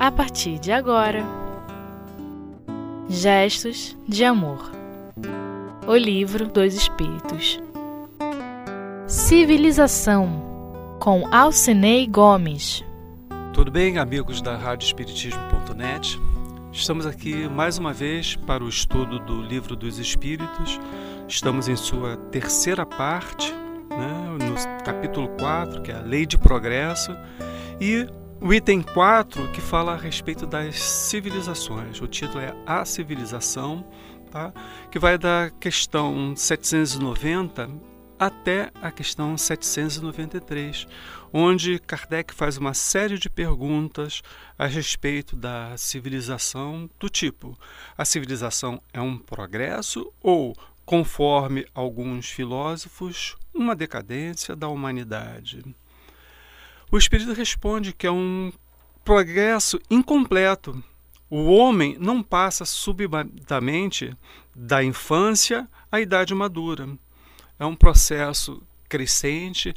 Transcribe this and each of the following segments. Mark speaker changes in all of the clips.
Speaker 1: a partir de agora. Gestos de Amor O Livro dos Espíritos Civilização com Alcinei Gomes
Speaker 2: Tudo bem, amigos da Rádio Espiritismo.net? Estamos aqui mais uma vez para o estudo do Livro dos Espíritos. Estamos em sua terceira parte, né, no capítulo 4, que é a Lei de Progresso, e o item 4, que fala a respeito das civilizações. O título é A Civilização, tá? que vai da questão 790 até a questão 793, onde Kardec faz uma série de perguntas a respeito da civilização, do tipo: a civilização é um progresso ou, conforme alguns filósofos, uma decadência da humanidade? O Espírito responde que é um progresso incompleto. O homem não passa subitamente da infância à idade madura. É um processo crescente,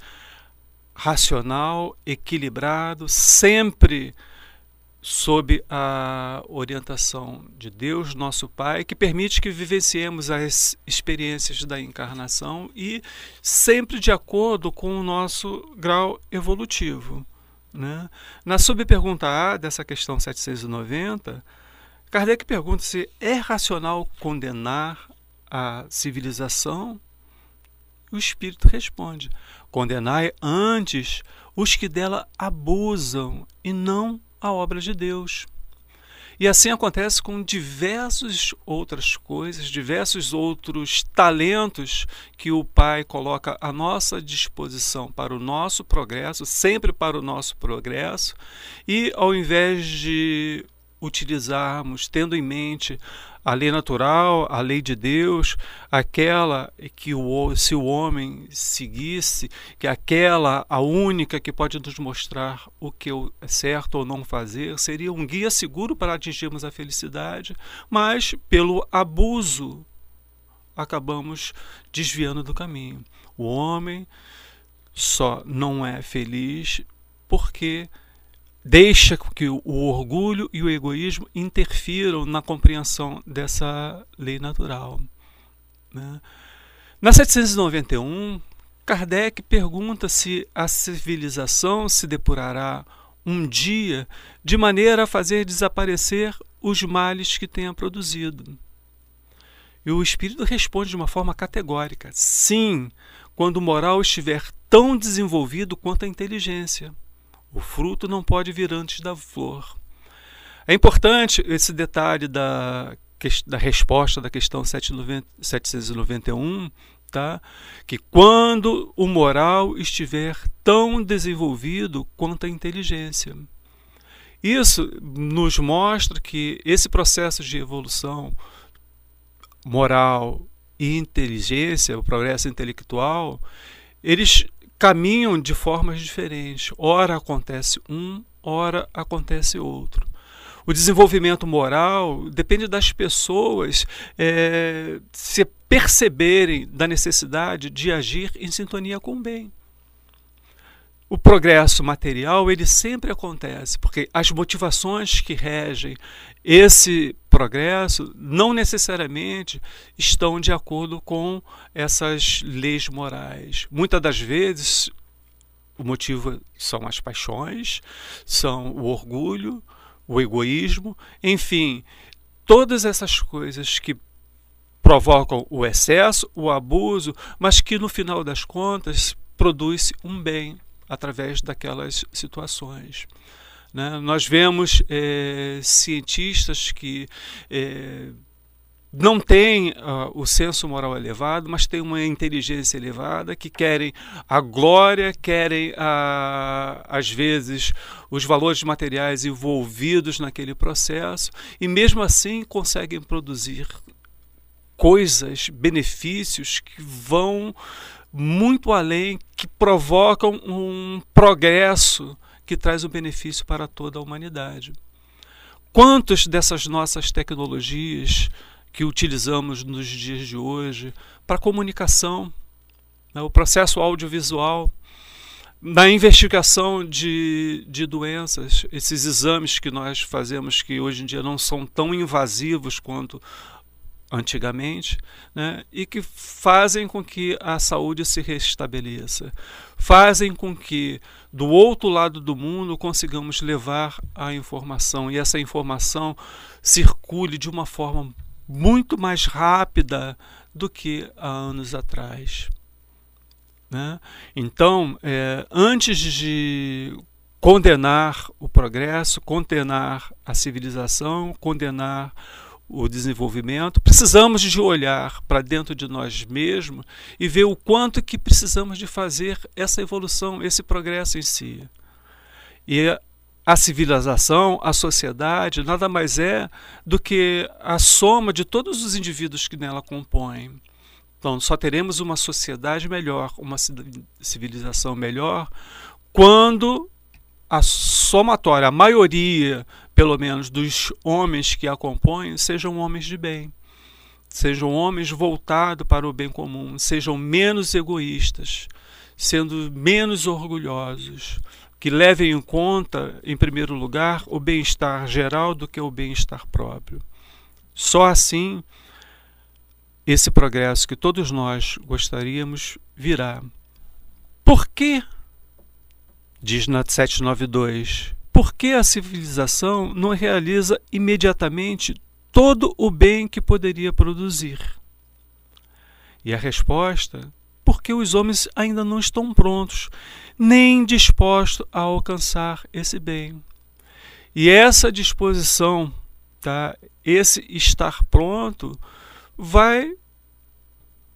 Speaker 2: racional, equilibrado, sempre sob a orientação de Deus, nosso Pai, que permite que vivenciemos as experiências da encarnação e sempre de acordo com o nosso grau evolutivo. Né? Na subpergunta A dessa questão 790, Kardec pergunta se é racional condenar a civilização. O Espírito responde: condenai antes os que dela abusam e não a obra de Deus. E assim acontece com diversas outras coisas, diversos outros talentos que o Pai coloca à nossa disposição para o nosso progresso, sempre para o nosso progresso, e ao invés de utilizarmos, tendo em mente a lei natural, a lei de Deus, aquela que o, se o homem seguisse, que aquela a única que pode nos mostrar o que é certo ou não fazer, seria um guia seguro para atingirmos a felicidade, mas pelo abuso acabamos desviando do caminho. O homem só não é feliz porque deixa que o orgulho e o egoísmo interfiram na compreensão dessa lei natural. Né? Na 791, Kardec pergunta se a civilização se depurará um dia de maneira a fazer desaparecer os males que tenha produzido. E o espírito responde de uma forma categórica: sim, quando o moral estiver tão desenvolvido quanto a inteligência. O fruto não pode vir antes da flor. É importante esse detalhe da, da resposta da questão 791, tá? que quando o moral estiver tão desenvolvido quanto a inteligência. Isso nos mostra que esse processo de evolução moral e inteligência, o progresso intelectual, eles caminham de formas diferentes. Ora acontece um, ora acontece outro. O desenvolvimento moral depende das pessoas é, se perceberem da necessidade de agir em sintonia com o bem. O progresso material ele sempre acontece porque as motivações que regem esse progresso não necessariamente estão de acordo com essas leis morais. Muitas das vezes o motivo são as paixões, são o orgulho, o egoísmo, enfim, todas essas coisas que provocam o excesso, o abuso, mas que no final das contas produz um bem através daquelas situações. Né? Nós vemos é, cientistas que é, não têm uh, o senso moral elevado, mas têm uma inteligência elevada, que querem a glória, querem, uh, às vezes, os valores materiais envolvidos naquele processo, e mesmo assim conseguem produzir coisas, benefícios que vão muito além, que provocam um progresso que traz um benefício para toda a humanidade. Quantas dessas nossas tecnologias que utilizamos nos dias de hoje para comunicação, né, o processo audiovisual, na investigação de, de doenças, esses exames que nós fazemos, que hoje em dia não são tão invasivos quanto antigamente, né, e que fazem com que a saúde se restabeleça, fazem com que do outro lado do mundo consigamos levar a informação e essa informação circule de uma forma muito mais rápida do que há anos atrás. Né? Então, é, antes de condenar o progresso, condenar a civilização, condenar o desenvolvimento, precisamos de olhar para dentro de nós mesmos e ver o quanto que precisamos de fazer essa evolução, esse progresso em si. E a civilização, a sociedade, nada mais é do que a soma de todos os indivíduos que nela compõem. Então, só teremos uma sociedade melhor, uma civilização melhor, quando a somatória, a maioria, pelo menos, dos homens que a compõem, sejam homens de bem. Sejam homens voltados para o bem comum, sejam menos egoístas, sendo menos orgulhosos, que levem em conta, em primeiro lugar, o bem-estar geral do que o bem-estar próprio. Só assim esse progresso que todos nós gostaríamos virá. Por que, diz na 792, por que a civilização não realiza imediatamente todo o bem que poderia produzir? E a resposta, porque os homens ainda não estão prontos, nem dispostos a alcançar esse bem. E essa disposição, tá, esse estar pronto, vai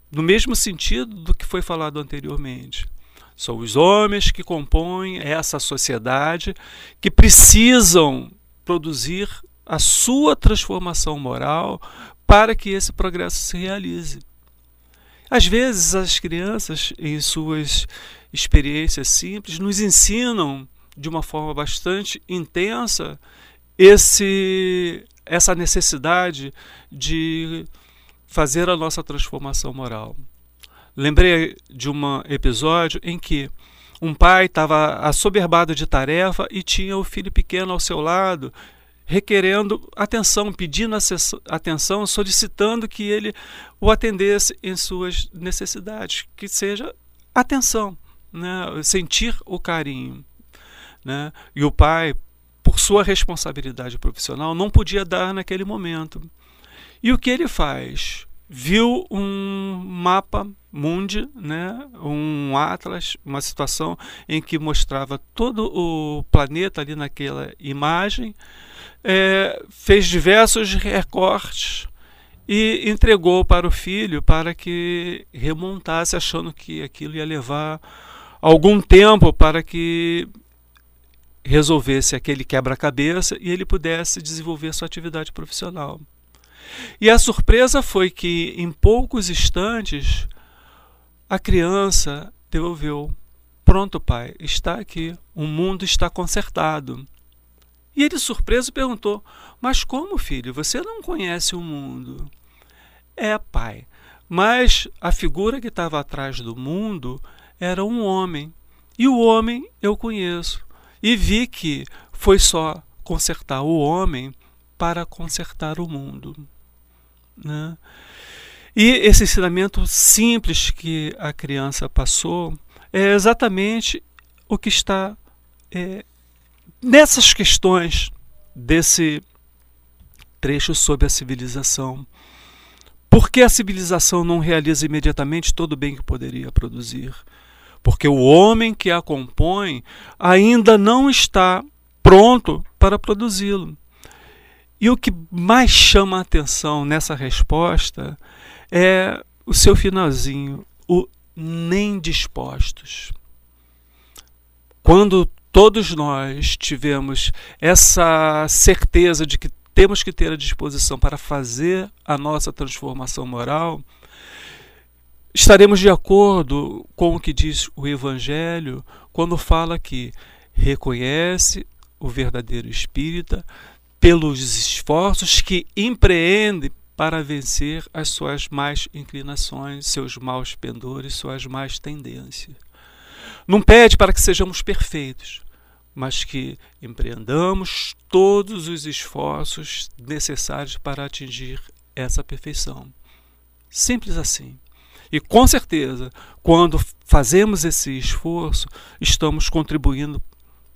Speaker 2: no mesmo sentido do que foi falado anteriormente. São os homens que compõem essa sociedade que precisam produzir a sua transformação moral para que esse progresso se realize. Às vezes, as crianças, em suas experiências simples, nos ensinam de uma forma bastante intensa esse, essa necessidade de fazer a nossa transformação moral. Lembrei de um episódio em que um pai estava assoberbado de tarefa e tinha o filho pequeno ao seu lado, requerendo atenção, pedindo atenção, solicitando que ele o atendesse em suas necessidades, que seja atenção, né? sentir o carinho. Né? E o pai, por sua responsabilidade profissional, não podia dar naquele momento. E o que ele faz? Viu um mapa mundi, né? um atlas, uma situação em que mostrava todo o planeta ali naquela imagem, é, fez diversos recortes e entregou para o filho para que remontasse, achando que aquilo ia levar algum tempo para que resolvesse aquele quebra-cabeça e ele pudesse desenvolver sua atividade profissional. E a surpresa foi que, em poucos instantes, a criança devolveu: Pronto, pai, está aqui, o mundo está consertado. E ele, surpreso, perguntou: Mas como, filho? Você não conhece o mundo? É, pai, mas a figura que estava atrás do mundo era um homem. E o homem eu conheço. E vi que foi só consertar o homem para consertar o mundo. Né? E esse ensinamento simples que a criança passou é exatamente o que está é, nessas questões desse trecho sobre a civilização. Por que a civilização não realiza imediatamente todo o bem que poderia produzir? Porque o homem que a compõe ainda não está pronto para produzi-lo. E o que mais chama a atenção nessa resposta é o seu finalzinho, o nem dispostos. Quando todos nós tivemos essa certeza de que temos que ter a disposição para fazer a nossa transformação moral, estaremos de acordo com o que diz o Evangelho quando fala que reconhece o verdadeiro espírita, pelos esforços que empreende para vencer as suas más inclinações, seus maus pendores, suas más tendências. não pede para que sejamos perfeitos, mas que empreendamos todos os esforços necessários para atingir essa perfeição. Simples assim. E com certeza, quando fazemos esse esforço, estamos contribuindo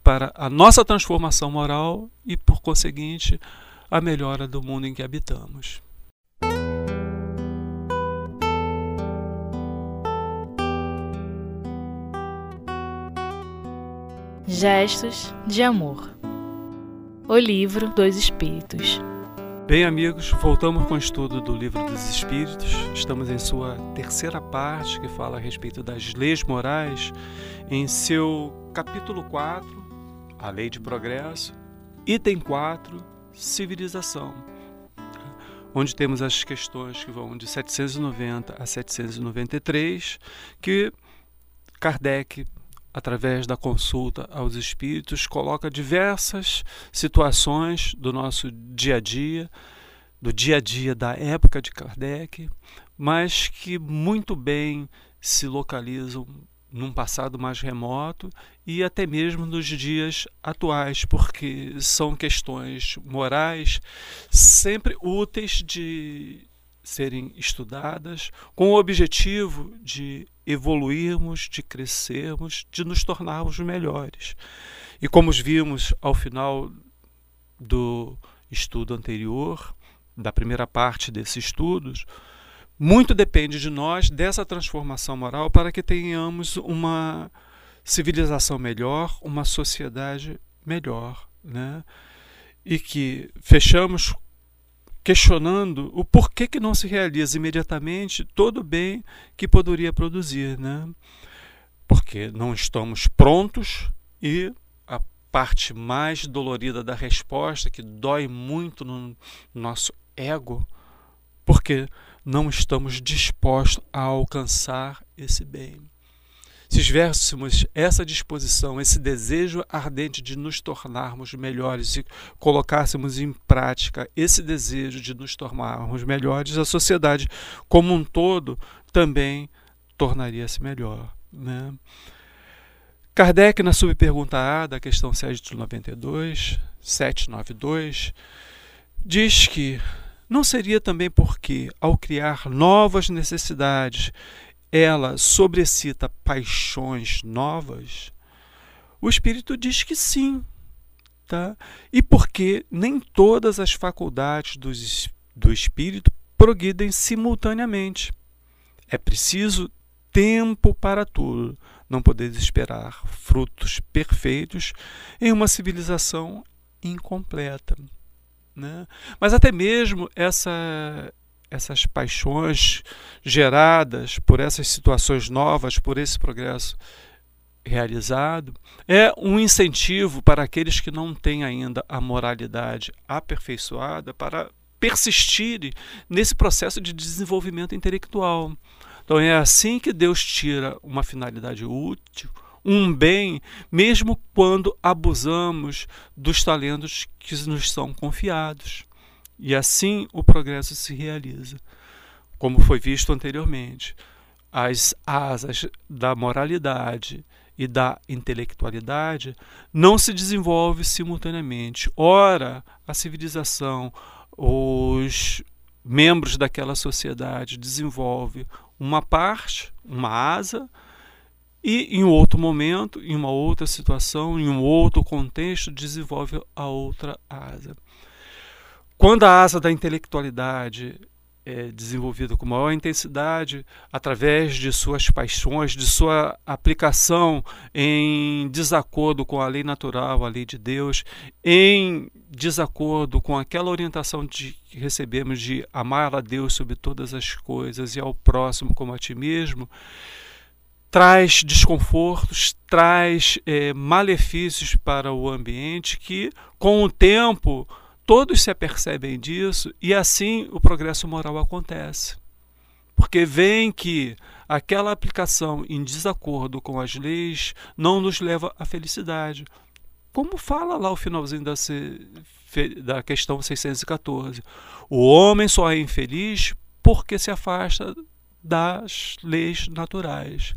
Speaker 2: para a nossa transformação moral e, por conseguinte, a melhora do mundo em que habitamos.
Speaker 1: Gestos de Amor O Livro dos Espíritos
Speaker 2: Bem, amigos, voltamos com o estudo do Livro dos Espíritos. Estamos em sua terceira parte, que fala a respeito das leis morais, em seu capítulo 4, a lei de progresso, item 4, civilização, onde temos as questões que vão de 790 a 793, que Kardec através da consulta aos espíritos, coloca diversas situações do nosso dia a dia, do dia a dia da época de Kardec, mas que muito bem se localizam num passado mais remoto e até mesmo nos dias atuais, porque são questões morais sempre úteis de serem estudadas com o objetivo de evoluirmos, de crescermos, de nos tornarmos melhores. E como vimos ao final do estudo anterior, da primeira parte desses estudos, muito depende de nós dessa transformação moral para que tenhamos uma civilização melhor, uma sociedade melhor, né? E que fechamos questionando o porquê que não se realiza imediatamente todo o bem que poderia produzir, né? Porque não estamos prontos e a parte mais dolorida da resposta, que dói muito no nosso ego, porque não estamos dispostos a alcançar esse bem. Se tivéssemos essa disposição, esse desejo ardente de nos tornarmos melhores, se colocássemos em prática esse desejo de nos tornarmos melhores, a sociedade como um todo também tornaria-se melhor. Né? Kardec, na subpergunta A da questão 792, 792, diz que não seria também porque, ao criar novas necessidades ela sobrecita paixões novas? O Espírito diz que sim. Tá? E porque nem todas as faculdades do, do Espírito progridem simultaneamente. É preciso tempo para tudo. Não podeis esperar frutos perfeitos em uma civilização incompleta. Né? Mas até mesmo essa essas paixões geradas por essas situações novas, por esse progresso realizado, é um incentivo para aqueles que não têm ainda a moralidade aperfeiçoada para persistirem nesse processo de desenvolvimento intelectual. Então é assim que Deus tira uma finalidade útil, um bem, mesmo quando abusamos dos talentos que nos são confiados. E assim o progresso se realiza. Como foi visto anteriormente, as asas da moralidade e da intelectualidade não se desenvolvem simultaneamente. Ora, a civilização, os membros daquela sociedade desenvolve uma parte, uma asa, e em outro momento, em uma outra situação, em um outro contexto, desenvolve a outra asa. Quando a asa da intelectualidade é desenvolvida com maior intensidade, através de suas paixões, de sua aplicação em desacordo com a lei natural, a lei de Deus, em desacordo com aquela orientação de, que recebemos de amar a Deus sobre todas as coisas e ao próximo como a ti mesmo, traz desconfortos, traz é, malefícios para o ambiente que, com o tempo, Todos se apercebem disso e assim o progresso moral acontece. Porque veem que aquela aplicação em desacordo com as leis não nos leva à felicidade. Como fala lá o finalzinho da, da questão 614. O homem só é infeliz porque se afasta das leis naturais.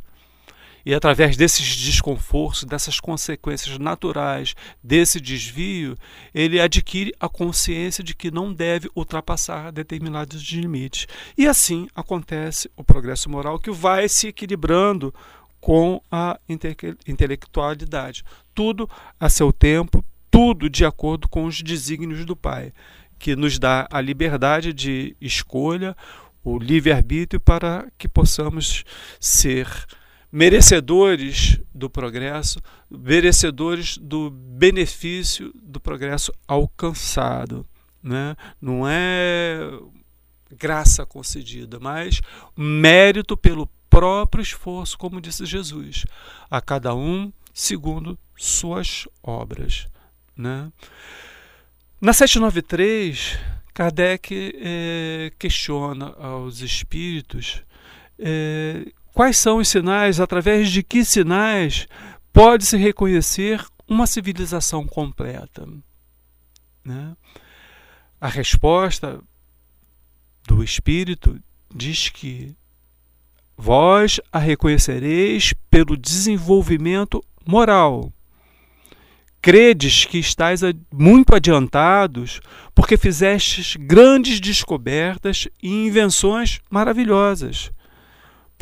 Speaker 2: E através desses desconfortos, dessas consequências naturais, desse desvio, ele adquire a consciência de que não deve ultrapassar determinados limites. E assim acontece o progresso moral que vai se equilibrando com a intelectualidade. Tudo a seu tempo, tudo de acordo com os desígnios do Pai, que nos dá a liberdade de escolha, o livre-arbítrio para que possamos ser merecedores do progresso, merecedores do benefício do progresso alcançado. Né? Não é graça concedida, mas mérito pelo próprio esforço, como disse Jesus, a cada um segundo suas obras. Né? Na 793, Kardec é, questiona aos espíritos é, quais são os sinais, através de que sinais pode-se reconhecer uma civilização completa. Né? A resposta do espírito diz que Vós a reconhecereis pelo desenvolvimento moral. Credes que estáis muito adiantados, porque fizestes grandes descobertas e invenções maravilhosas.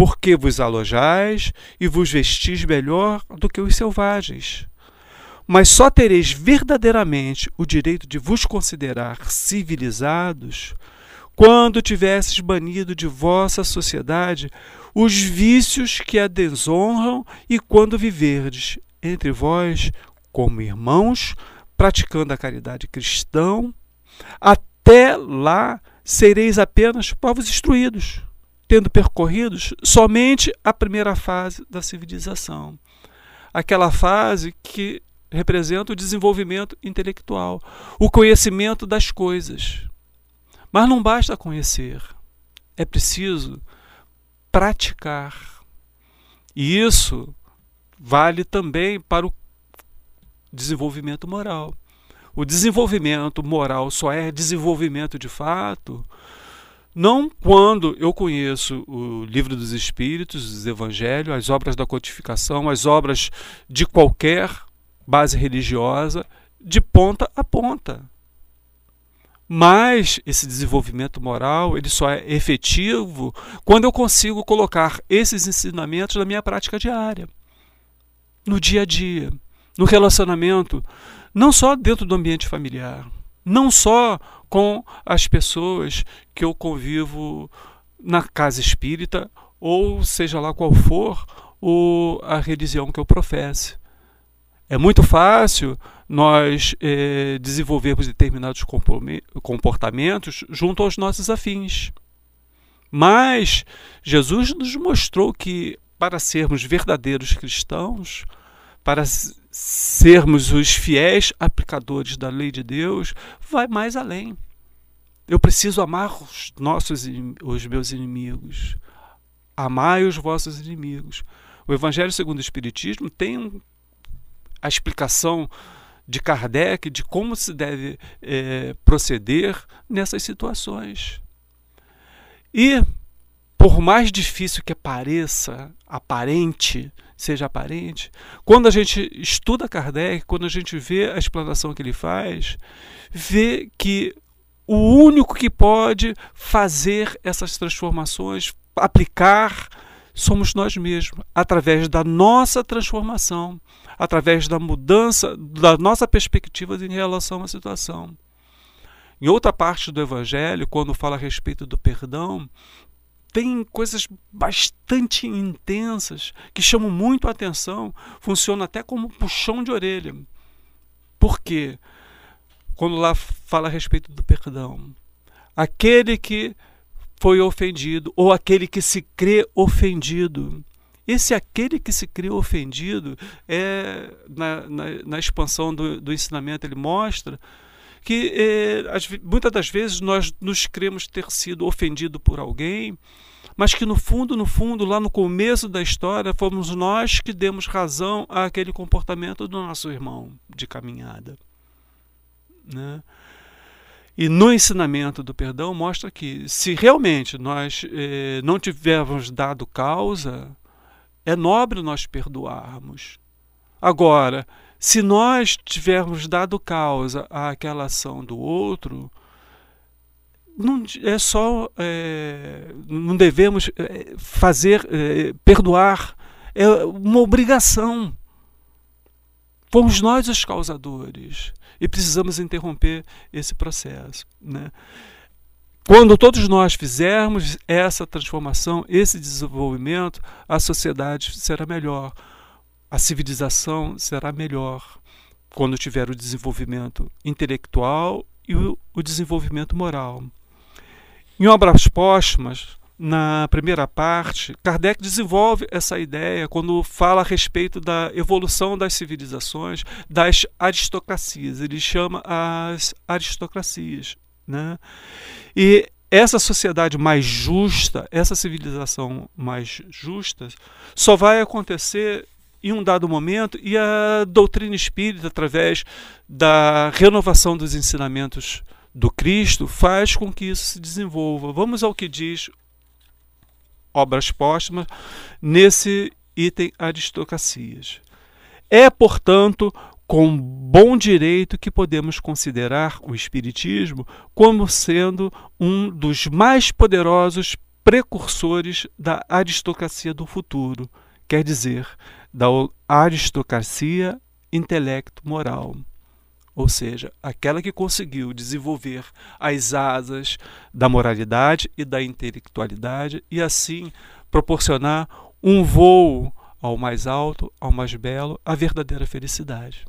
Speaker 2: Porque vos alojais e vos vestis melhor do que os selvagens. Mas só tereis verdadeiramente o direito de vos considerar civilizados quando tivesses banido de vossa sociedade os vícios que a desonram e quando viverdes entre vós como irmãos, praticando a caridade cristã, até lá sereis apenas povos instruídos, tendo percorridos somente a primeira fase da civilização. Aquela fase que representa o desenvolvimento intelectual, o conhecimento das coisas. Mas não basta conhecer, é preciso praticar. E isso vale também para o desenvolvimento moral. O desenvolvimento moral só é desenvolvimento de fato não quando eu conheço o livro dos Espíritos, os Evangelhos, as obras da codificação, as obras de qualquer base religiosa, de ponta a ponta. Mas esse desenvolvimento moral ele só é efetivo quando eu consigo colocar esses ensinamentos na minha prática diária, no dia a dia, no relacionamento, não só dentro do ambiente familiar, não só com as pessoas que eu convivo na casa espírita ou seja lá qual for o, a religião que eu professe. É muito fácil nós eh, desenvolvermos determinados comportamentos junto aos nossos afins. Mas Jesus nos mostrou que para sermos verdadeiros cristãos, para sermos os fiéis aplicadores da lei de Deus, vai mais além. Eu preciso amar os nossos os meus inimigos. Amai os vossos inimigos. O Evangelho segundo o Espiritismo tem a explicação de Kardec de como se deve é, proceder nessas situações. E, por mais difícil que pareça, aparente, seja aparente, quando a gente estuda Kardec, quando a gente vê a explanação que ele faz, vê que o único que pode fazer essas transformações, aplicar, somos nós mesmos, através da nossa transformação através da mudança da nossa perspectiva em relação à situação. Em outra parte do Evangelho, quando fala a respeito do perdão, tem coisas bastante intensas que chamam muito a atenção, funciona até como puxão de orelha. Por quê? Quando lá fala a respeito do perdão. Aquele que foi ofendido ou aquele que se crê ofendido esse aquele que se crê ofendido, é, na, na, na expansão do, do, ensinamento, ele mostra que é, as, muitas das vezes nós nos cremos ter sido ofendido por alguém, mas que no fundo, no fundo, lá no começo da história, fomos nós que demos razão àquele comportamento do nosso irmão de caminhada. Né? E no ensinamento do perdão mostra que se realmente nós eh, não tivermos dado causa, é nobre nós perdoarmos. Agora, se nós tivermos dado causa àquela ação do outro, não é só é, não devemos é, fazer é, perdoar. É uma obrigação. Fomos nós os causadores e precisamos interromper esse processo né? quando todos nós fizermos essa transformação esse desenvolvimento a sociedade será melhor a civilização será melhor quando tiver o desenvolvimento intelectual e o, o desenvolvimento moral em obras póstumas, na primeira parte, Kardec desenvolve essa ideia quando fala a respeito da evolução das civilizações, das aristocracias. Ele chama as aristocracias. Né? E essa sociedade mais justa, essa civilização mais justa, só vai acontecer em um dado momento e a doutrina espírita, através da renovação dos ensinamentos do Cristo faz com que isso se desenvolva. Vamos ao que diz obras póstumas nesse item aristocracias. É, portanto, com bom direito que podemos considerar o Espiritismo como sendo um dos mais poderosos precursores da aristocracia do futuro, quer dizer, da aristocracia intelecto-moral ou seja, aquela que conseguiu desenvolver as asas da moralidade e da intelectualidade e assim proporcionar um voo ao mais alto, ao mais belo, a verdadeira felicidade.